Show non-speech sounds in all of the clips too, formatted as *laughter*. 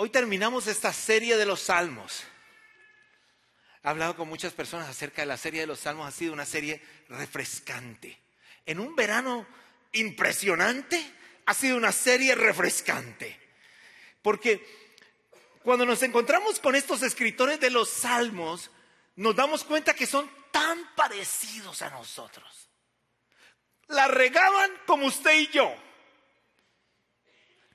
Hoy terminamos esta serie de los salmos. He hablado con muchas personas acerca de la serie de los salmos. Ha sido una serie refrescante. En un verano impresionante, ha sido una serie refrescante. Porque cuando nos encontramos con estos escritores de los salmos, nos damos cuenta que son tan parecidos a nosotros. La regaban como usted y yo.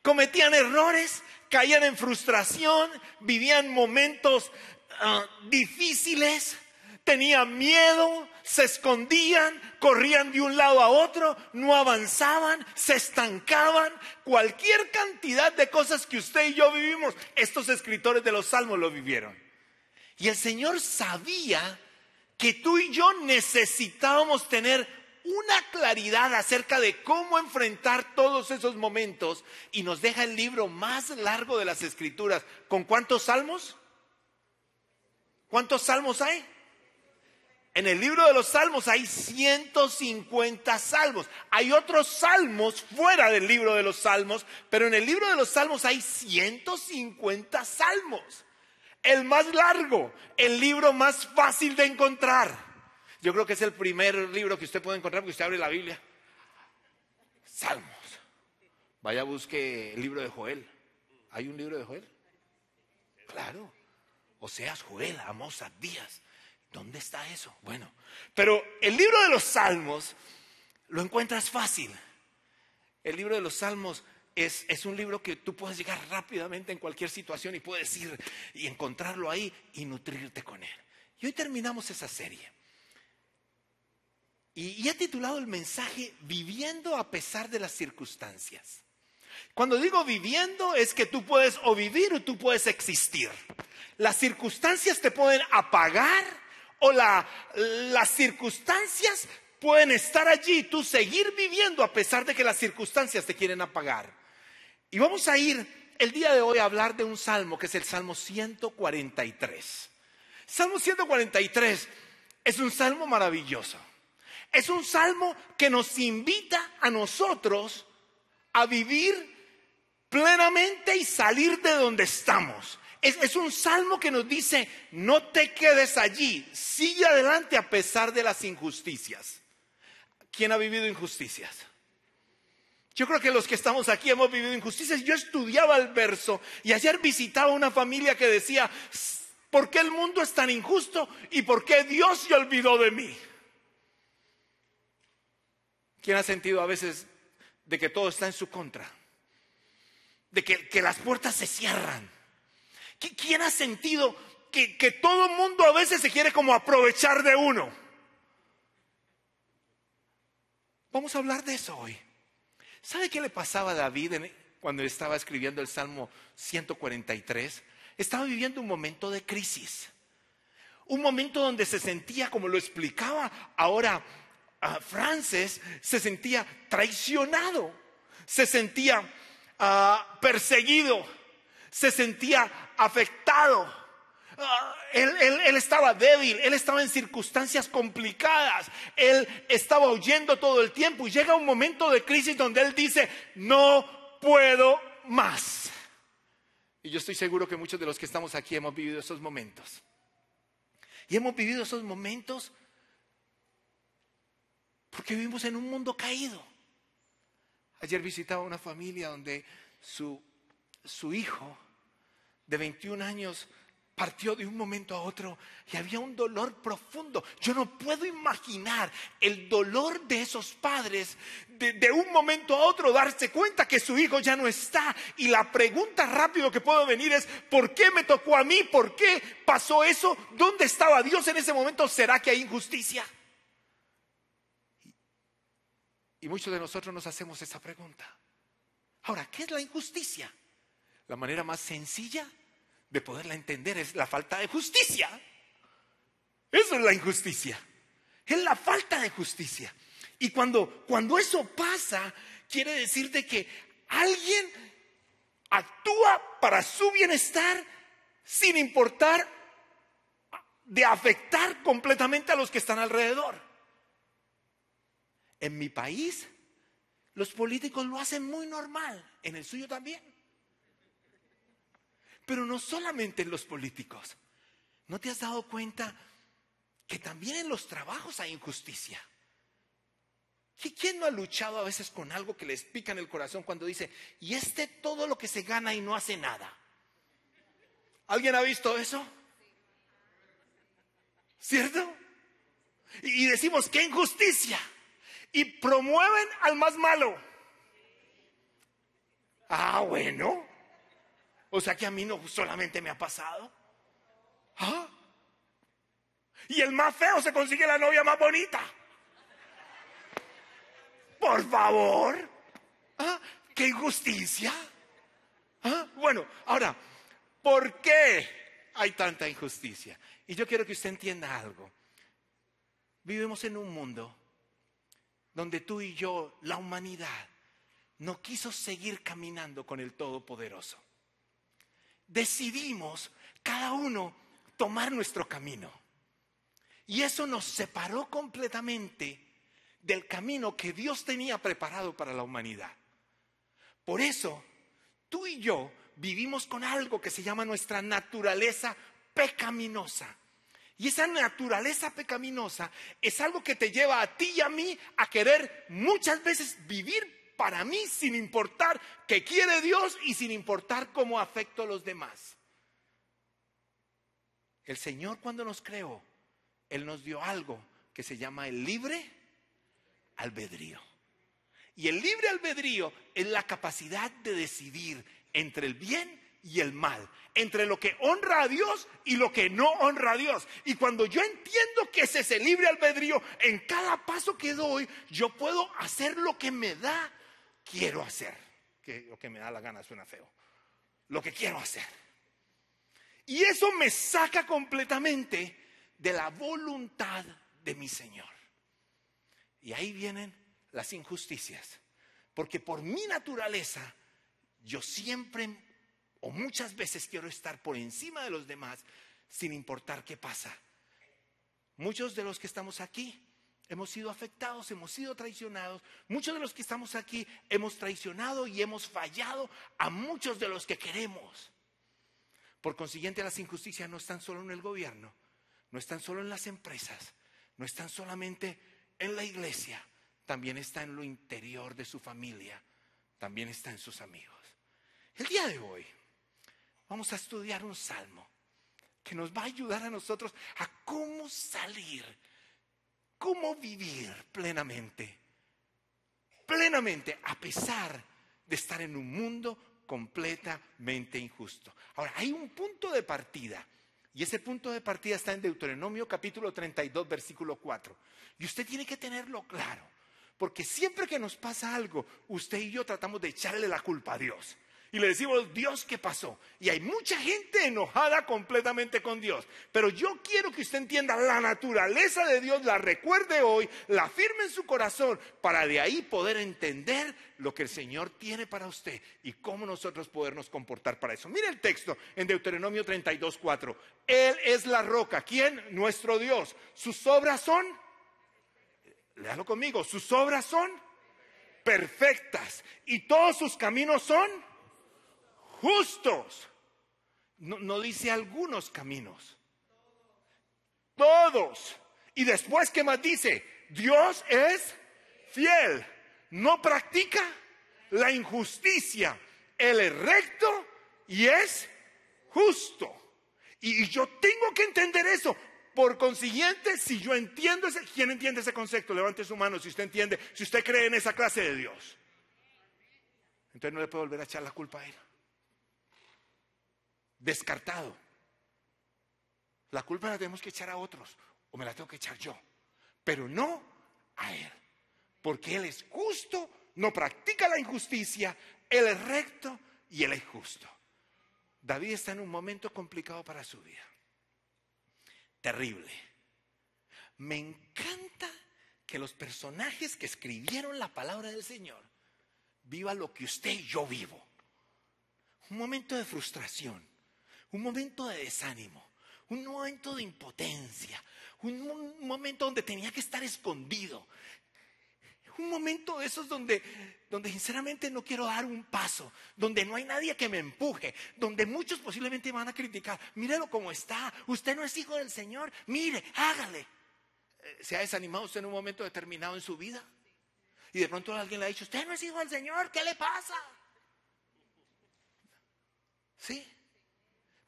Cometían errores, caían en frustración, vivían momentos ah, difíciles, tenían miedo, se escondían, corrían de un lado a otro, no avanzaban, se estancaban, cualquier cantidad de cosas que usted y yo vivimos, estos escritores de los salmos lo vivieron. Y el Señor sabía que tú y yo necesitábamos tener una claridad acerca de cómo enfrentar todos esos momentos y nos deja el libro más largo de las escrituras. ¿Con cuántos salmos? ¿Cuántos salmos hay? En el libro de los salmos hay 150 salmos. Hay otros salmos fuera del libro de los salmos, pero en el libro de los salmos hay 150 salmos. El más largo, el libro más fácil de encontrar. Yo creo que es el primer libro que usted puede encontrar porque usted abre la Biblia. Salmos. Vaya, busque el libro de Joel. ¿Hay un libro de Joel? Claro. O sea, Joel, Amos, Díaz. ¿Dónde está eso? Bueno, pero el libro de los Salmos lo encuentras fácil. El libro de los Salmos es, es, un libro que tú puedes llegar rápidamente en cualquier situación y puedes ir y encontrarlo ahí y nutrirte con él. Y hoy terminamos esa serie. Y, y he titulado el mensaje Viviendo a pesar de las circunstancias. Cuando digo viviendo es que tú puedes o vivir o tú puedes existir. Las circunstancias te pueden apagar o las circunstancias pueden estar allí y tú seguir viviendo a pesar de que las circunstancias te quieren apagar. Y vamos a ir el día de hoy a hablar de un salmo que es el Salmo 143. Salmo 143 es un salmo maravilloso. Es un salmo que nos invita a nosotros a vivir plenamente y salir de donde estamos. Es, un salmo que nos dice, no te quedes allí, sigue adelante a pesar de las injusticias. ¿Quién ha vivido injusticias? Yo creo que los que estamos aquí hemos vivido injusticias. Yo estudiaba el verso y ayer visitaba una familia que decía, ¿por qué el mundo es tan injusto y por qué Dios se olvidó de mí? ¿Quién ha sentido a veces de que todo está en su contra? De que, que las puertas se cierran ¿Quién ha sentido que, todo el mundo a veces se quiere como aprovechar de uno? Vamos a hablar de eso hoy. ¿Sabe qué le pasaba a David cuando estaba escribiendo el Salmo 143? Estaba viviendo un momento de crisis. Un momento donde se sentía, como lo explicaba ahora Frances, se sentía traicionado, se sentía ah, perseguido se sentía afectado. Ah, él, estaba débil, él estaba en circunstancias complicadas, él estaba huyendo todo el tiempo y llega un momento de crisis donde él dice, no puedo más. Y yo estoy seguro que muchos de los que estamos aquí hemos vivido esos momentos. Y hemos vivido esos momentos porque vivimos en un mundo caído. Ayer visitaba una familia donde su, su hijo de 21 años partió de un momento a otro y había un dolor profundo. Yo no puedo imaginar el dolor de esos padres de, un momento a otro darse cuenta que su hijo ya no está. Y la pregunta rápido que puedo venir es, ¿por qué me tocó a mí? ¿Por qué pasó eso? ¿Dónde estaba Dios en ese momento? ¿Será que hay injusticia? Y muchos de nosotros nos hacemos esa pregunta. Ahora, ¿qué es la injusticia? La manera más sencilla de poderla entender es la falta de justicia. Eso es la injusticia. Es la falta de justicia. Y cuando, cuando eso pasa, quiere decir de que alguien actúa para su bienestar sin importar de afectar completamente a los que están alrededor. En mi país, los políticos lo hacen muy normal, en el suyo también. Pero no solamente en los políticos. ¿No te has dado cuenta que también en los trabajos hay injusticia? ¿Quién no ha luchado a veces con algo que les pica en el corazón cuando dice, y este todo lo que se gana y no hace nada? ¿Alguien ha visto eso? ¿Cierto? Y decimos, qué injusticia. Y promueven al más malo. Ah, bueno. O sea que a mí no solamente me ha pasado. ¿Ah? Y el más feo se consigue la novia más bonita. Por favor. ¿Ah? ¡Qué injusticia! ¿Ah? Bueno, ahora, ¿por qué hay tanta injusticia? Y yo quiero que usted entienda algo. Vivimos en un mundo donde tú y yo, la humanidad, no quiso seguir caminando con el Todopoderoso. Decidimos cada uno tomar nuestro camino. Y eso nos separó completamente del camino que Dios tenía preparado para la humanidad. Por eso, tú y yo vivimos con algo que se llama nuestra naturaleza pecaminosa. Y esa naturaleza pecaminosa es algo que te lleva a ti y a mí a querer muchas veces vivir para mí sin importar qué quiere Dios y sin importar cómo afecto a los demás. El Señor cuando nos creó, Él nos dio algo que se llama el libre albedrío. Y el libre albedrío es la capacidad de decidir entre el bien y el mal, entre lo que honra a Dios y lo que no honra a Dios. Y cuando yo entiendo que es ese libre albedrío, en cada paso que doy, yo puedo hacer lo que me da, quiero hacer. Que lo que me da la gana suena feo. Lo que quiero hacer. Y eso me saca completamente de la voluntad de mi Señor. Y ahí vienen las injusticias. Porque por mi naturaleza, yo siempre o muchas veces quiero estar por encima de los demás sin importar qué pasa. Muchos de los que estamos aquí hemos sido afectados, hemos sido traicionados. Muchos de los que estamos aquí hemos traicionado y hemos fallado a muchos de los que queremos. Por consiguiente, las injusticias no están solo en el gobierno, no están solo en las empresas, no están solamente en la iglesia, también está en lo interior de su familia, también está en sus amigos. El día de hoy vamos a estudiar un salmo que nos va a ayudar a nosotros a cómo salir, cómo vivir plenamente, plenamente, a pesar de estar en un mundo completamente injusto. Ahora, hay un punto de partida. Y ese punto de partida está en Deuteronomio capítulo 32, versículo 4. Y usted tiene que tenerlo claro. Porque siempre que nos pasa algo, usted y yo tratamos de echarle la culpa a Dios y le decimos, Dios, ¿qué pasó? Y hay mucha gente enojada completamente con Dios. Pero yo quiero que usted entienda la naturaleza de Dios, la recuerde hoy, la firme en su corazón, para de ahí poder entender lo que el Señor tiene para usted y cómo nosotros podernos comportar para eso. Mire el texto en Deuteronomio 32, 4. Él es la roca. ¿Quién? Nuestro Dios. Sus obras son, léalo conmigo, sus obras son perfectas y todos sus caminos son justos. No, dice algunos caminos. Todos. Y después, ¿qué más dice? Dios es fiel. No practica la injusticia. Él es recto y es justo. Y, yo tengo que entender eso. Por consiguiente, si yo entiendo ese, ¿quién entiende ese concepto? Levante su mano si usted entiende, si usted cree en esa clase de Dios. Entonces no le puedo volver a echar la culpa a él descartado. La culpa la tenemos que echar a otros o me la tengo que echar yo, pero no a Él, porque Él es justo, no practica la injusticia, Él es recto y Él es justo. David está en un momento complicado para su vida, terrible. Me encanta que los personajes que escribieron la palabra del Señor vivan lo que usted y yo vivo. Un momento de frustración, un momento de desánimo, un momento de impotencia, un, momento donde tenía que estar escondido, Un momento de esos donde, donde sinceramente no quiero dar un paso, donde no hay nadie que me empuje, donde muchos posiblemente van a criticar. Mírelo como está, usted no es hijo del Señor, mire, hágale. Eh, ¿Se ha desanimado usted en un momento determinado en su vida? Y de pronto alguien le ha dicho, usted no es hijo del Señor, ¿qué le pasa? ¿Sí?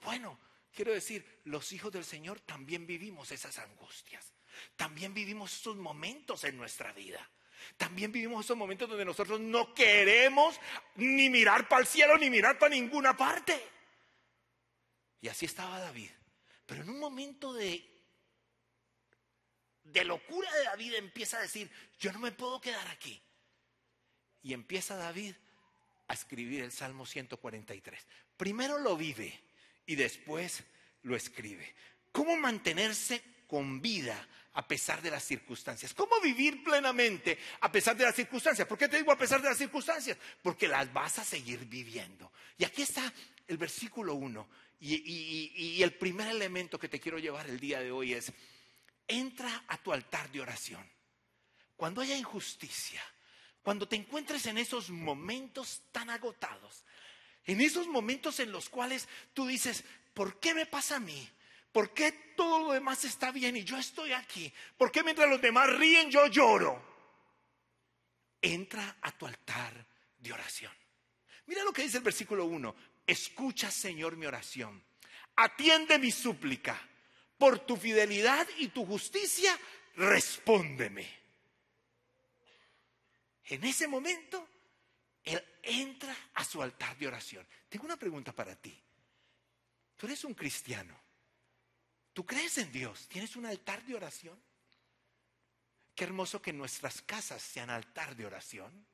Bueno, quiero decir, los hijos del Señor también vivimos esas angustias. También vivimos esos momentos en nuestra vida. También vivimos esos momentos donde nosotros no queremos ni mirar para el cielo ni mirar para ninguna parte. Y así estaba David. Pero en un momento de, de locura de David empieza a decir, yo no me puedo quedar aquí. Y empieza David a escribir el Salmo 143. Primero lo vive y después lo escribe. ¿Cómo mantenerse con vida a pesar de las circunstancias. ¿Cómo vivir plenamente a pesar de las circunstancias? ¿Por qué te digo a pesar de las circunstancias? Porque las vas a seguir viviendo. Y aquí está el versículo 1. Y, el primer elemento que te quiero llevar el día de hoy es, entra a tu altar de oración. Cuando haya injusticia, cuando te encuentres en esos momentos tan agotados, en esos momentos en los cuales tú dices, ¿por qué me pasa a mí? ¿Por qué todo lo demás está bien y yo estoy aquí? ¿Por qué mientras los demás ríen yo lloro? Entra a tu altar de oración. Mira lo que dice el versículo 1. Escucha, Señor, mi oración. Atiende mi súplica. Por tu fidelidad y tu justicia, respóndeme. En ese momento, Él entra a su altar de oración. Tengo una pregunta para ti. Tú eres un cristiano. ¿Tú crees en Dios? ¿Tienes un altar de oración? Qué hermoso que nuestras casas sean altar de oración.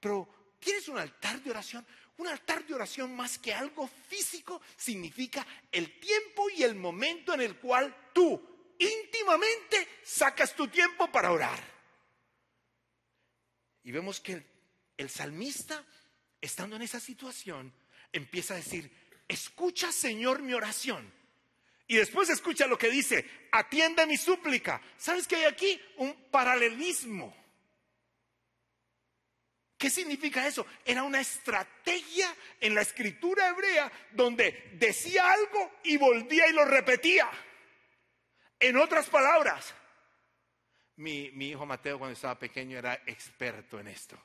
Pero, ¿tienes un altar de oración? Un altar de oración más que algo físico significa el tiempo y el momento en el cual tú íntimamente sacas tu tiempo para orar. Y vemos que el, salmista, estando en esa situación, empieza a decir, escucha Señor mi oración y después escucha lo que dice, atiende mi súplica. ¿Sabes qué hay aquí? Un paralelismo. ¿Qué significa eso? Era una estrategia en la escritura hebrea donde decía algo y volvía y lo repetía. En otras palabras, mi, mi, hijo Mateo cuando estaba pequeño era experto en esto.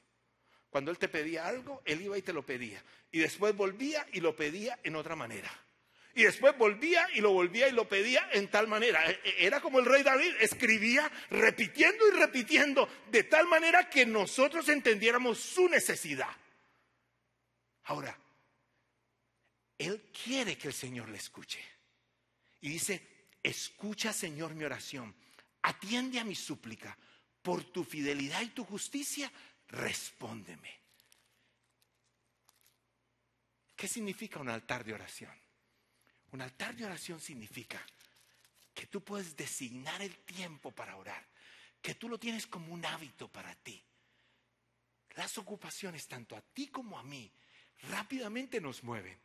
Cuando él te pedía algo, él iba y te lo pedía. Y después volvía y lo pedía en otra manera. Y después volvía y lo volvía y lo pedía en tal manera. E, e, era como el rey David, escribía repitiendo y repitiendo de tal manera que nosotros entendiéramos su necesidad. Ahora, él quiere que el Señor le escuche. Y dice, escucha Señor mi oración, atiende a mi súplica, por tu fidelidad y tu justicia, respóndeme. ¿Qué significa un altar de oración? Un altar de oración significa que tú puedes designar el tiempo para orar, que tú lo tienes como un hábito para ti. Las ocupaciones, tanto a ti como a mí, rápidamente nos mueven.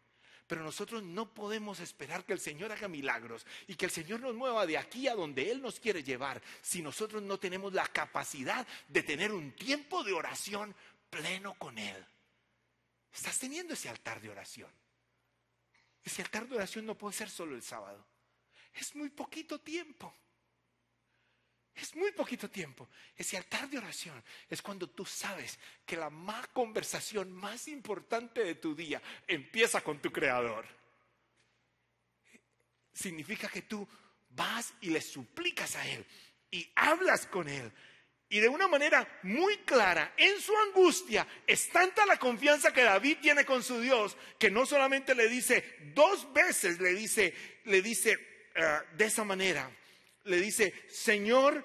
Pero nosotros no podemos esperar que el Señor haga milagros y que el Señor nos mueva de aquí a donde Él nos quiere llevar si nosotros no tenemos la capacidad de tener un tiempo de oración pleno con Él. Estás teniendo ese altar de oración. Ese altar de oración no puede ser solo el sábado. Es muy poquito tiempo. Es muy poquito tiempo. Ese altar de oración es cuando tú sabes que la más conversación más importante de tu día empieza con tu creador. Significa que tú vas y le suplicas a Él y hablas con Él y de una manera muy clara, en su angustia, es tanta la confianza que David tiene con su Dios, que no solamente le dice, dos veces le dice, le dice eh, de esa manera, le dice, Señor,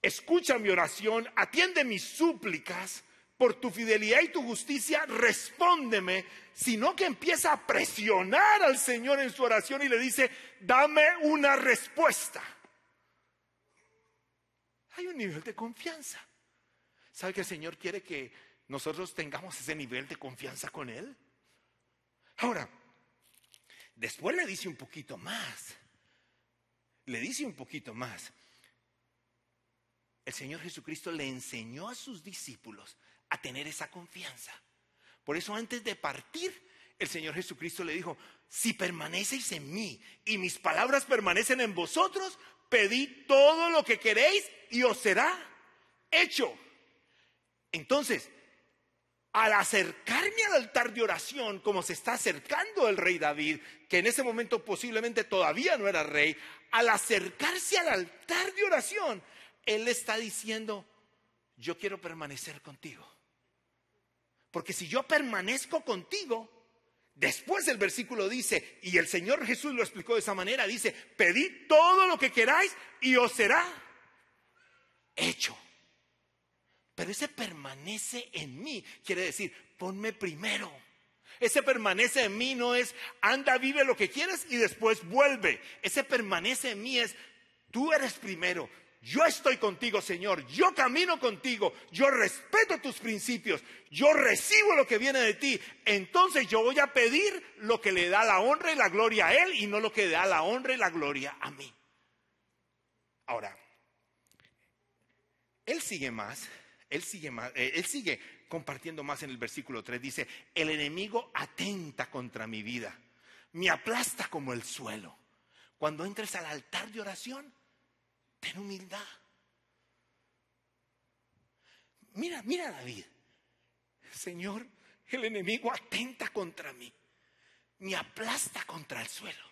escucha mi oración, atiende mis súplicas, por tu fidelidad y tu justicia, respóndeme, sino que empieza a presionar al Señor en su oración y le dice, dame una respuesta hay un nivel de confianza. ¿Sabe que el Señor quiere que nosotros tengamos ese nivel de confianza con Él? Ahora, después le dice un poquito más. Le dice un poquito más. el Señor Jesucristo le enseñó a sus discípulos a tener esa confianza. Por eso antes de partir, el Señor Jesucristo le dijo, si permanecéis en mí y mis palabras permanecen en vosotros, pedid todo lo que queréis y os será hecho. Entonces, al acercarme al altar de oración, como se está acercando el rey David, que en ese momento posiblemente todavía no era rey, al acercarse al altar de oración, él está diciendo, yo quiero permanecer contigo. Porque si yo permanezco contigo, después el versículo dice, y el Señor Jesús lo explicó de esa manera, dice, pedid todo lo que queráis y os será hecho. Pero ese permanece en mí, quiere decir, ponme primero. Ese permanece en mí no es anda, vive lo que quieres y después vuelve. Ese permanece en mí es tú eres primero, yo estoy contigo, Señor, yo camino contigo, yo respeto tus principios, yo recibo lo que viene de ti, entonces yo voy a pedir lo que le da la honra y la gloria a Él y no lo que le da la honra y la gloria a mí. Ahora, Él sigue más, Él sigue más, eh, Él sigue compartiendo más en el versículo 3, dice, el enemigo atenta contra mi vida, me aplasta como el suelo. Cuando entres al altar de oración, Ten humildad. Mira, mira David. Señor, el enemigo atenta contra mí. Me aplasta contra el suelo.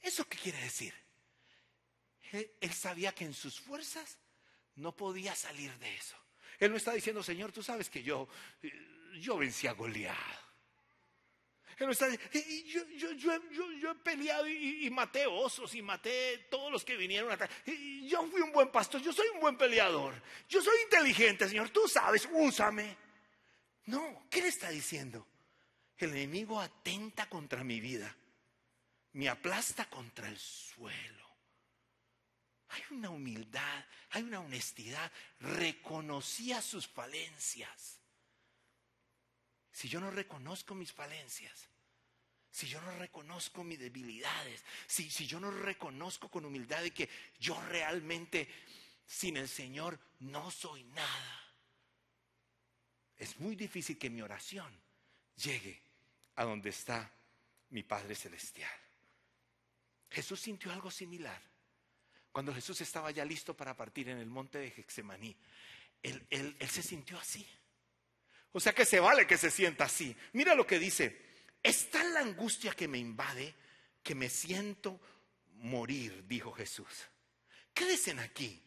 ¿Eso qué quiere decir? Él, sabía que en sus fuerzas no podía salir de eso. Él no está diciendo, Señor, tú sabes que yo, yo vencí a Goliat yo, he peleado y, maté osos y maté todos los que vinieron acá. yo fui un buen pastor, yo soy un buen peleador. Yo soy inteligente, Señor, tú sabes, úsame. No, ¿qué le está diciendo? El enemigo atenta contra mi vida, me aplasta contra el suelo. Hay una humildad, hay una honestidad. Reconocía sus falencias. Si yo no reconozco mis falencias, si yo no reconozco mis debilidades, si, si yo no reconozco con humildad de que yo realmente sin el Señor no soy nada, es muy difícil que mi oración llegue a donde está mi Padre Celestial. Jesús sintió algo similar. Cuando Jesús estaba ya listo para partir en el monte de Gexemaní, él, él, él se sintió así. O sea que se vale que se sienta así. Mira lo que dice. Es tal la angustia que me invade que me siento morir, dijo Jesús. Quédense aquí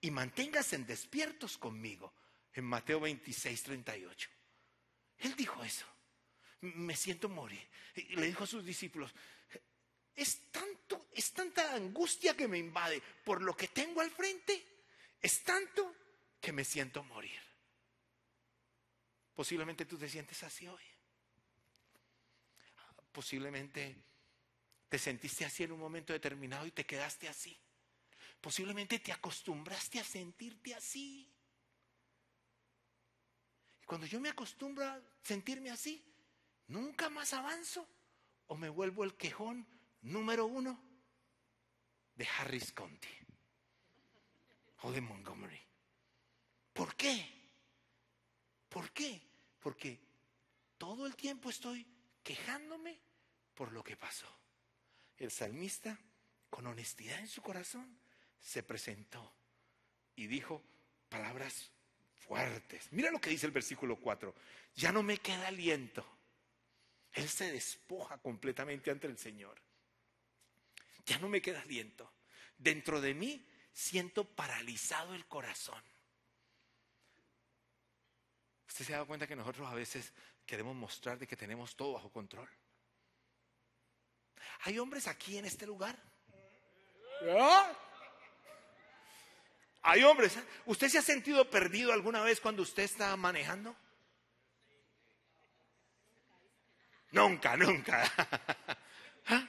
y manténganse despiertos conmigo. En Mateo 26, 38. Él dijo eso. Me siento morir. Y le dijo a sus discípulos, es tanto, es tanta angustia que me invade por lo que tengo al frente. Es tanto que me siento morir. Posiblemente tú te sientes así hoy. Posiblemente te sentiste así en un momento determinado y te quedaste así. Posiblemente te acostumbraste a sentirte así. Y cuando yo me acostumbro a sentirme así, nunca más avanzo o me vuelvo el quejón número uno de Harris County o de Montgomery. ¿Por qué? ¿Por qué? Porque todo el tiempo estoy quejándome por lo que pasó. El salmista, con honestidad en su corazón, se presentó y dijo palabras fuertes. Mira lo que dice el versículo 4. Ya no me queda aliento. Él se despoja completamente ante el Señor. Ya no me queda aliento. Dentro de mí siento paralizado el corazón. ¿Usted se ha dado cuenta que nosotros a veces queremos mostrar de que tenemos todo bajo control? ¿Hay hombres aquí en este lugar? ¿Hay hombres? ¿eh? ¿Usted se ha sentido perdido alguna vez cuando usted está manejando? Nunca, nunca. *laughs* ¿Ah?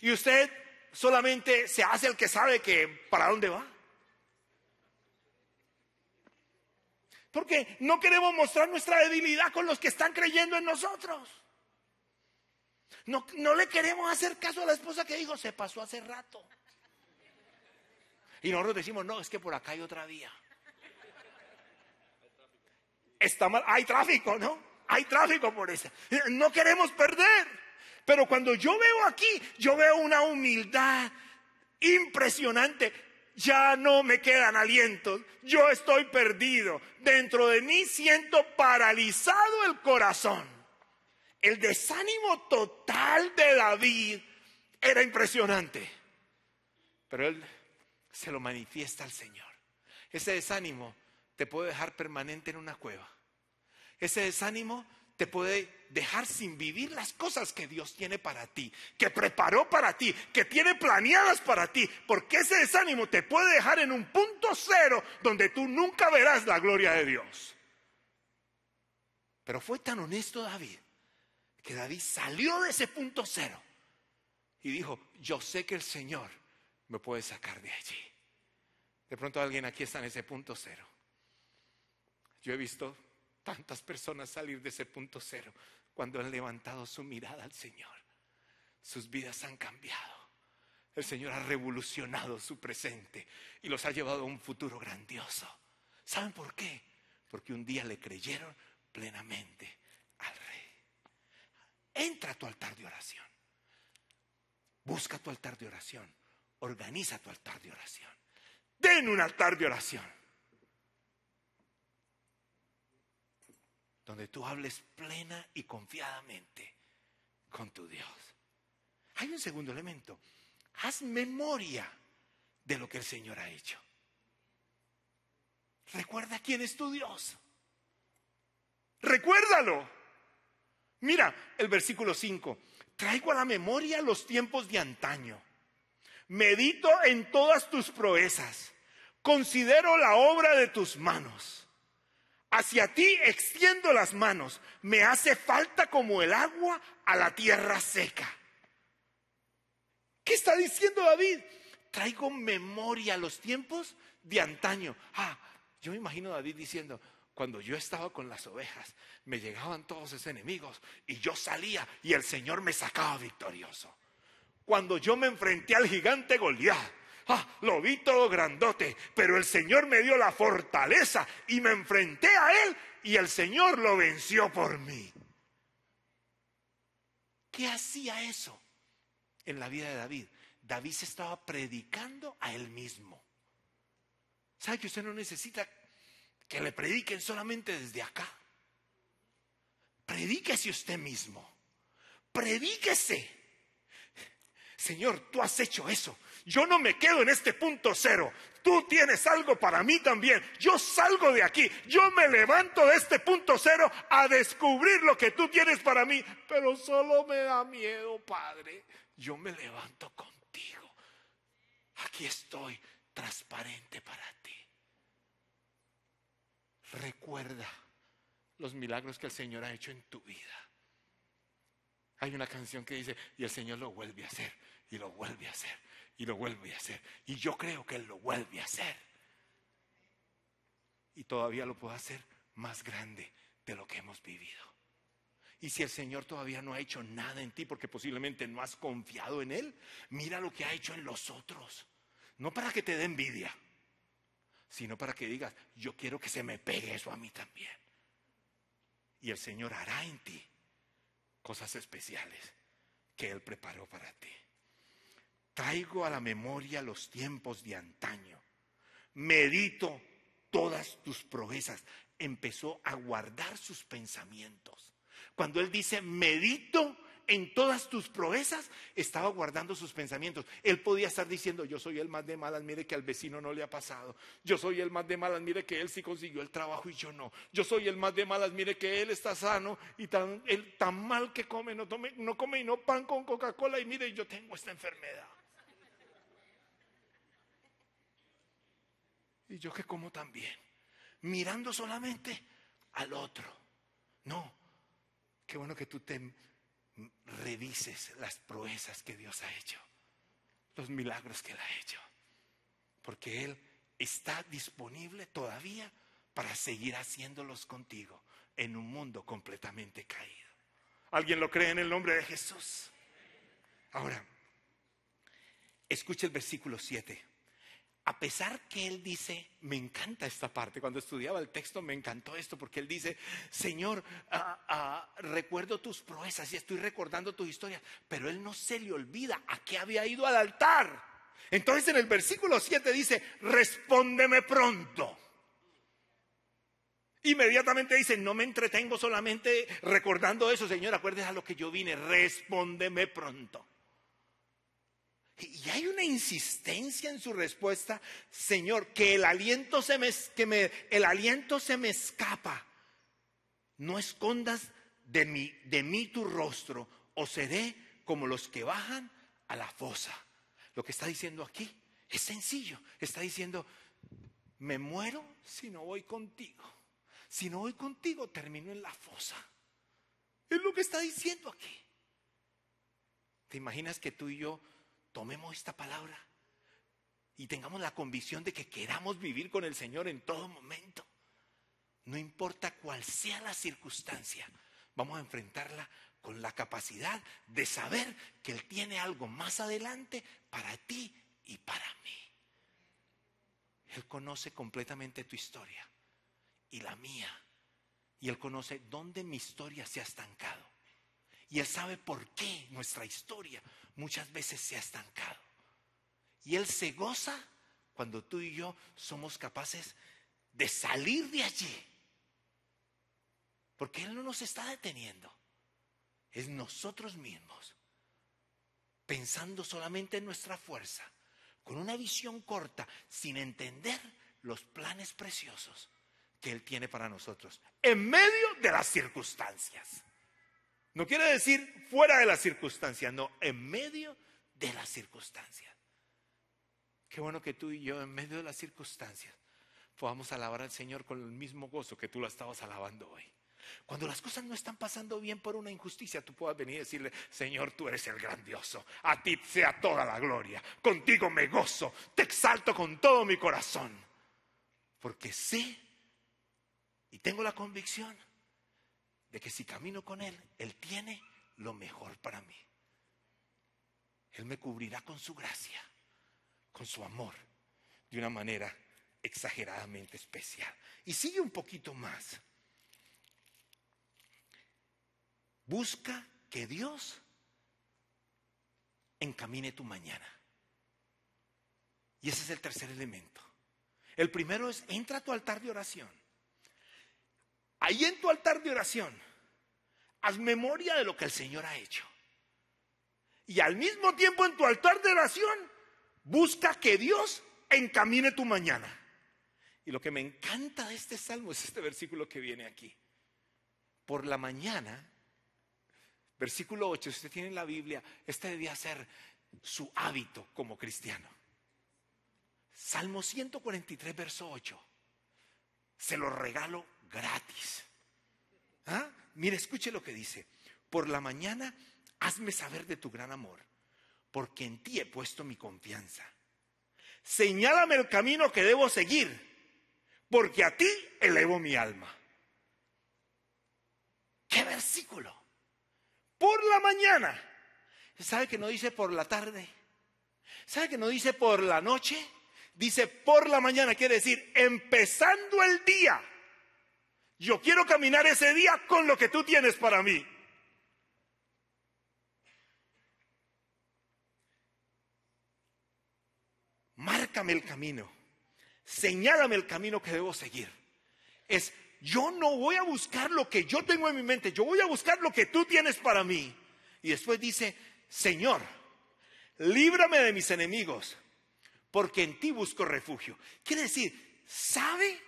¿Y usted solamente se hace el que sabe que para dónde va? Porque no queremos mostrar nuestra debilidad con los que están creyendo en nosotros. No, no le queremos hacer caso a la esposa que dijo, se pasó hace rato. Y nosotros decimos, no, es que por acá hay otra vía. Está mal, hay tráfico, ¿no? Hay tráfico por eso. No queremos perder. Pero cuando yo veo aquí, yo veo una humildad impresionante. Ya no me quedan alientos. Yo estoy perdido. Dentro de mí siento paralizado el corazón. El desánimo total de David era impresionante. Pero él se lo manifiesta al Señor. Ese desánimo te puede dejar permanente en una cueva. Ese desánimo te puede dejar sin vivir las cosas que Dios tiene para ti, que preparó para ti, que tiene planeadas para ti, porque ese desánimo te puede dejar en un punto cero donde tú nunca verás la gloria de Dios. Pero fue tan honesto David que David salió de ese punto cero y dijo, yo sé que el Señor me puede sacar de allí. De pronto alguien aquí está en ese punto cero. Yo he visto tantas personas salir de ese punto cero cuando han levantado su mirada al Señor. Sus vidas han cambiado. El Señor ha revolucionado su presente y los ha llevado a un futuro grandioso. ¿Saben por qué? Porque un día le creyeron plenamente al Rey. Entra a tu altar de oración. Busca tu altar de oración. Organiza tu altar de oración. Ten un altar de oración. Donde tú hables plena y confiadamente con tu Dios. Hay un segundo elemento. Haz memoria de lo que el Señor ha hecho. Recuerda quién es tu Dios. Recuérdalo. Mira el versículo 5. Traigo a la memoria los tiempos de antaño. Medito en todas tus proezas. Considero la obra de tus manos. Hacia ti extiendo las manos. Me hace falta como el agua a la tierra seca. ¿Qué está diciendo David? Traigo memoria a los tiempos de antaño. Ah, yo me imagino a David diciendo, cuando yo estaba con las ovejas, me llegaban todos esos enemigos y yo salía y el Señor me sacaba victorioso. Cuando yo me enfrenté al gigante Goliat, ah, lo vi todo grandote, pero el Señor me dio la fortaleza y me enfrenté a Él y el Señor lo venció por mí. ¿Qué hacía eso en la vida de David? David se estaba predicando a él mismo. ¿Sabe que usted no necesita que le prediquen solamente desde acá? Predíquese usted mismo. Predíquese. Señor, tú has hecho eso. Yo no me quedo en este punto cero. Tú tienes algo para mí también. Yo salgo de aquí. Yo me levanto de este punto cero a descubrir lo que tú tienes para mí. Pero solo me da miedo, Padre. Yo me levanto contigo. Aquí estoy, transparente para ti. Recuerda los milagros que el Señor ha hecho en tu vida. Hay una canción que dice, y el Señor lo vuelve a hacer, y lo vuelve a hacer, y lo vuelve a hacer. Y yo creo que Él lo vuelve a hacer. Y todavía lo puede hacer más grande de lo que hemos vivido. Y si el Señor todavía no ha hecho nada en ti porque posiblemente no has confiado en Él, mira lo que ha hecho en los otros. No para que te dé envidia, sino para que digas, yo quiero que se me pegue eso a mí también. Y el Señor hará en ti cosas especiales que Él preparó para ti. Traigo a la memoria los tiempos de antaño. Medito todas tus proezas. Empezó a guardar sus pensamientos. Cuando él dice, medito en todas tus proezas, estaba guardando sus pensamientos. Él podía estar diciendo, yo soy el más de malas, mire que al vecino no le ha pasado. Yo soy el más de malas, mire que él sí consiguió el trabajo y yo no. Yo soy el más de malas, mire que él está sano y tan, mal que come, no, no come y no pan con Coca-Cola y mire, yo tengo esta enfermedad. Y yo que como también, mirando solamente al otro. No, qué bueno que tú te revises las proezas que Dios ha hecho, los milagros que Él ha hecho, porque Él está disponible todavía para seguir haciéndolos contigo en un mundo completamente caído. ¿Alguien lo cree en el nombre de Jesús? Ahora, escuche el versículo 7 a pesar que él dice, me encanta esta parte, cuando estudiaba el texto me encantó esto, porque él dice, Señor, recuerdo tus proezas y estoy recordando tus historias, pero él no se le olvida a qué había ido al altar. Entonces en el versículo 7 dice, respóndeme pronto. Inmediatamente dice, no me entretengo solamente recordando eso, Señor, acuérdese a lo que yo vine, respóndeme pronto. Y hay una insistencia en su respuesta, Señor, que el aliento se me, que el aliento se me escapa. No escondas de mí, de mí tu rostro, o seré como los que bajan a la fosa. Lo que está diciendo aquí es sencillo. Está diciendo, me muero si no voy contigo. Si no voy contigo, termino en la fosa. Es lo que está diciendo aquí. ¿Te imaginas que tú y yo tomemos esta palabra y tengamos la convicción de que queramos vivir con el Señor en todo momento. No importa cuál sea la circunstancia, vamos a enfrentarla con la capacidad de saber que Él tiene algo más adelante para ti y para mí. Él conoce completamente tu historia y la mía. Y Él conoce dónde mi historia se ha estancado. Y Él sabe por qué nuestra historia muchas veces se ha estancado. Y Él se goza cuando tú y yo somos capaces de salir de allí. Porque Él no nos está deteniendo. Es nosotros mismos, pensando solamente en nuestra fuerza, con una visión corta, sin entender los planes preciosos que Él tiene para nosotros, en medio de las circunstancias. No quiere decir fuera de las circunstancias, no, en medio de las circunstancias. Qué bueno que tú y yo en medio de las circunstancias podamos alabar al Señor con el mismo gozo que tú lo estabas alabando hoy. Cuando las cosas no están pasando bien por una injusticia, tú puedas venir y decirle, Señor, tú eres el grandioso, a ti sea toda la gloria, contigo me gozo, te exalto con todo mi corazón, porque sé y tengo la convicción de que si camino con Él, Él tiene lo mejor para mí. Él me cubrirá con su gracia, con su amor, de una manera exageradamente especial. Y sigue un poquito más. Busca que Dios encamine tu mañana. Y ese es el tercer elemento. El primero es, entra a tu altar de oración Ahí en tu altar de oración, haz memoria de lo que el Señor ha hecho. Y al mismo tiempo en tu altar de oración, busca que Dios encamine tu mañana. Y lo que me encanta de este salmo es este versículo que viene aquí. Por la mañana, versículo 8, si usted tiene la Biblia, este debía ser su hábito como cristiano. Salmo 143, verso 8. Se lo regalo gratis. ¿Ah? Mire, escuche lo que dice. Por la mañana, hazme saber de tu gran amor, porque en ti he puesto mi confianza. Señálame el camino que debo seguir, porque a ti elevo mi alma. ¿Qué versículo? Por la mañana. ¿Sabe que no dice por la tarde? ¿Sabe que no dice por la noche? Dice por la mañana, quiere decir empezando el día. Yo quiero caminar ese día con lo que tú tienes para mí. Márcame el camino. Señálame el camino que debo seguir. Es, yo no voy a buscar lo que yo tengo en mi mente, yo voy a buscar lo que tú tienes para mí. Y después dice, Señor, líbrame de mis enemigos, porque en ti busco refugio. Quiere decir, ¿sabe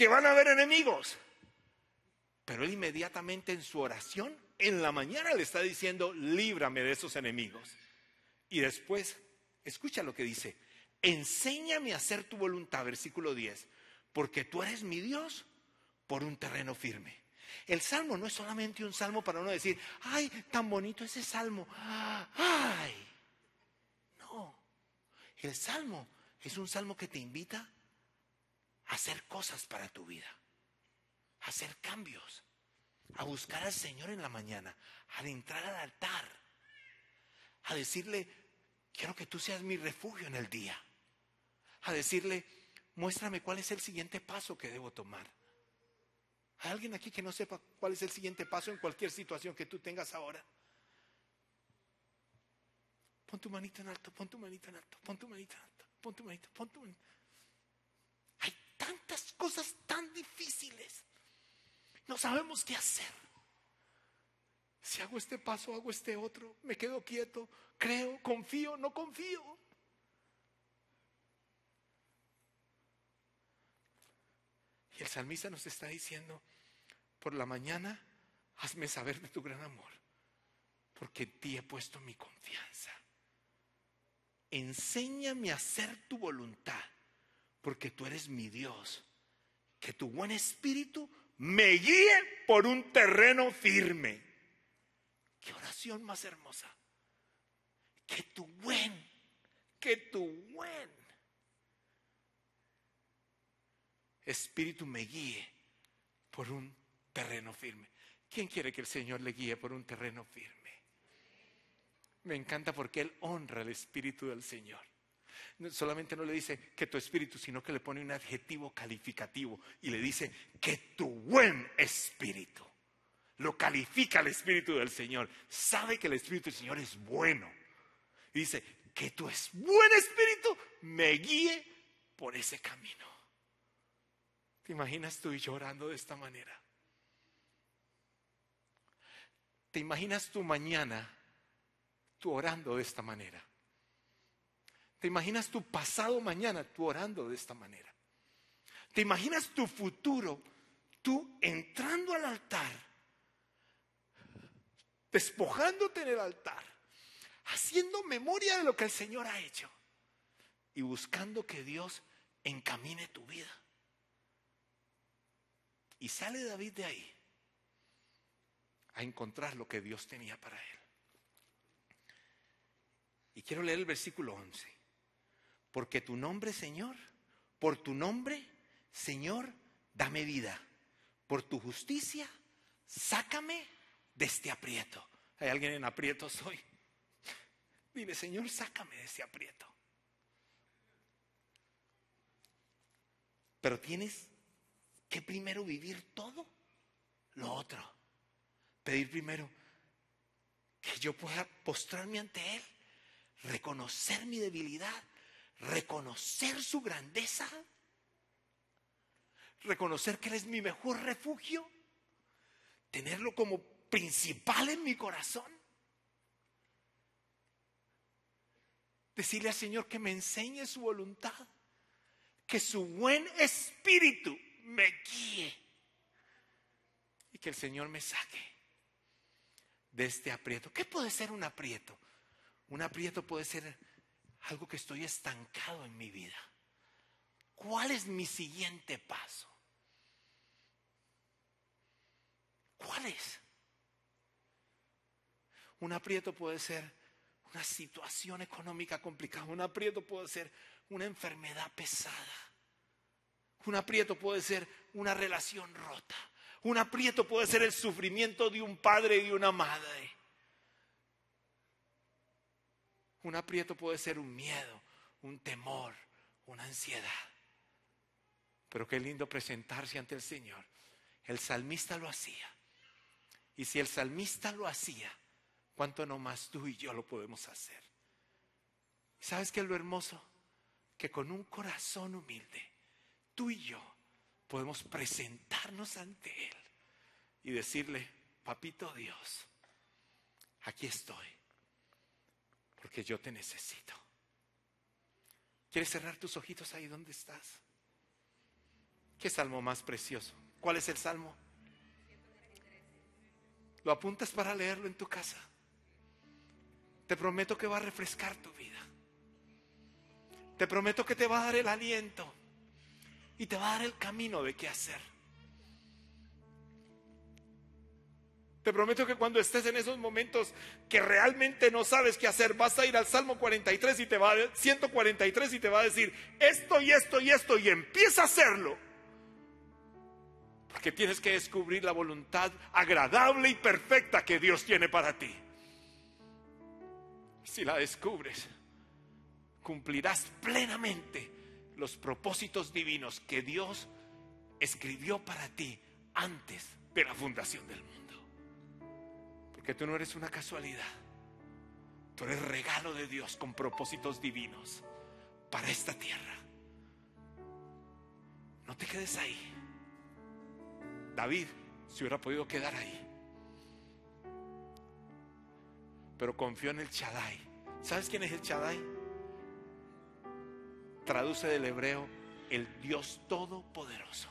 que van a haber enemigos. Pero él inmediatamente en su oración, en la mañana le está diciendo, líbrame de esos enemigos. Y después, escucha lo que dice, enséñame a hacer tu voluntad, versículo 10, porque tú eres mi Dios por un terreno firme. El salmo no es solamente un salmo para uno decir, ay, tan bonito ese salmo, ay. No, el salmo es un salmo que te invita hacer cosas para tu vida, hacer cambios, a buscar al Señor en la mañana, al entrar al altar, a decirle, quiero que tú seas mi refugio en el día. A decirle, muéstrame cuál es el siguiente paso que debo tomar. ¿Hay alguien aquí que no sepa cuál es el siguiente paso en cualquier situación que tú tengas ahora? Pon tu manito en alto, pon tu manito en alto, pon tu manito en alto, pon tu manito, pon tu. Tantas cosas tan difíciles. No sabemos qué hacer. Si hago este paso, hago este otro, me quedo quieto, creo, confío, no confío. Y el salmista nos está diciendo, por la mañana, hazme saber de tu gran amor, porque en ti he puesto mi confianza. Enséñame a hacer tu voluntad, porque tú eres mi Dios. Que tu buen espíritu me guíe por un terreno firme. Qué oración más hermosa. Que tu buen, que tu buen espíritu me guíe por un terreno firme. ¿Quién quiere que el Señor le guíe por un terreno firme? Me encanta porque Él honra el espíritu del Señor. Solamente no le dice que tu espíritu, sino que le pone un adjetivo calificativo y le dice que tu buen espíritu. Lo califica el espíritu del Señor. Sabe que el espíritu del Señor es bueno. Y dice que tu buen espíritu me guíe por ese camino. ¿Te imaginas tú y yo orando de esta manera? ¿Te imaginas tu mañana tú orando de esta manera? ¿Te imaginas tu pasado mañana tú orando de esta manera? ¿Te imaginas tu futuro tú entrando al altar, despojándote en el altar, haciendo memoria de lo que el Señor ha hecho y buscando que Dios encamine tu vida? Y sale David de ahí a encontrar lo que Dios tenía para él. Y quiero leer el versículo 11. Porque tu nombre, Señor, por tu nombre, Señor, dame vida. Por tu justicia, sácame de este aprieto. ¿Hay alguien en aprieto hoy? Dile, Señor, sácame de este aprieto. Pero tienes que primero vivir todo lo otro. Pedir primero que yo pueda postrarme ante Él, reconocer mi debilidad, reconocer su grandeza, reconocer que Él es mi mejor refugio, tenerlo como principal en mi corazón. Decirle al Señor que me enseñe su voluntad, que su buen espíritu me guíe y que el Señor me saque de este aprieto. ¿Qué puede ser un aprieto? Un aprieto puede ser algo que estoy estancado en mi vida. ¿Cuál es mi siguiente paso? ¿Cuál es? Un aprieto puede ser una situación económica complicada. Un aprieto puede ser una enfermedad pesada. Un aprieto puede ser una relación rota. Un aprieto puede ser el sufrimiento de un padre y de una madre. Un aprieto puede ser un miedo, un temor, una ansiedad. Pero qué lindo presentarse ante el Señor. El salmista lo hacía. Y si el salmista lo hacía, ¿cuánto no más tú y yo lo podemos hacer? ¿Sabes qué es lo hermoso? Que con un corazón humilde tú y yo podemos presentarnos ante Él y decirle, papito Dios, aquí estoy, porque yo te necesito. ¿Quieres cerrar tus ojitos ahí donde estás? ¿Qué salmo más precioso? ¿Cuál es el salmo? Lo apuntas para leerlo en tu casa. Te prometo que va a refrescar tu vida. Te prometo que te va a dar el aliento y te va a dar el camino de qué hacer. Te prometo que cuando estés en esos momentos que realmente no sabes qué hacer, vas a ir al Salmo 43 y te va a 143 y te va a decir esto y esto y esto y empieza a hacerlo. Porque tienes que descubrir la voluntad agradable y perfecta que Dios tiene para ti. Si la descubres, cumplirás plenamente los propósitos divinos que Dios escribió para ti antes de la fundación del mundo. Porque tú no eres una casualidad. Tú eres regalo de Dios con propósitos divinos para esta tierra. No te quedes ahí. David se hubiera podido quedar ahí. Pero confió en el Chadai. ¿Sabes quién es el Chadai? Traduce del hebreo el Dios Todopoderoso.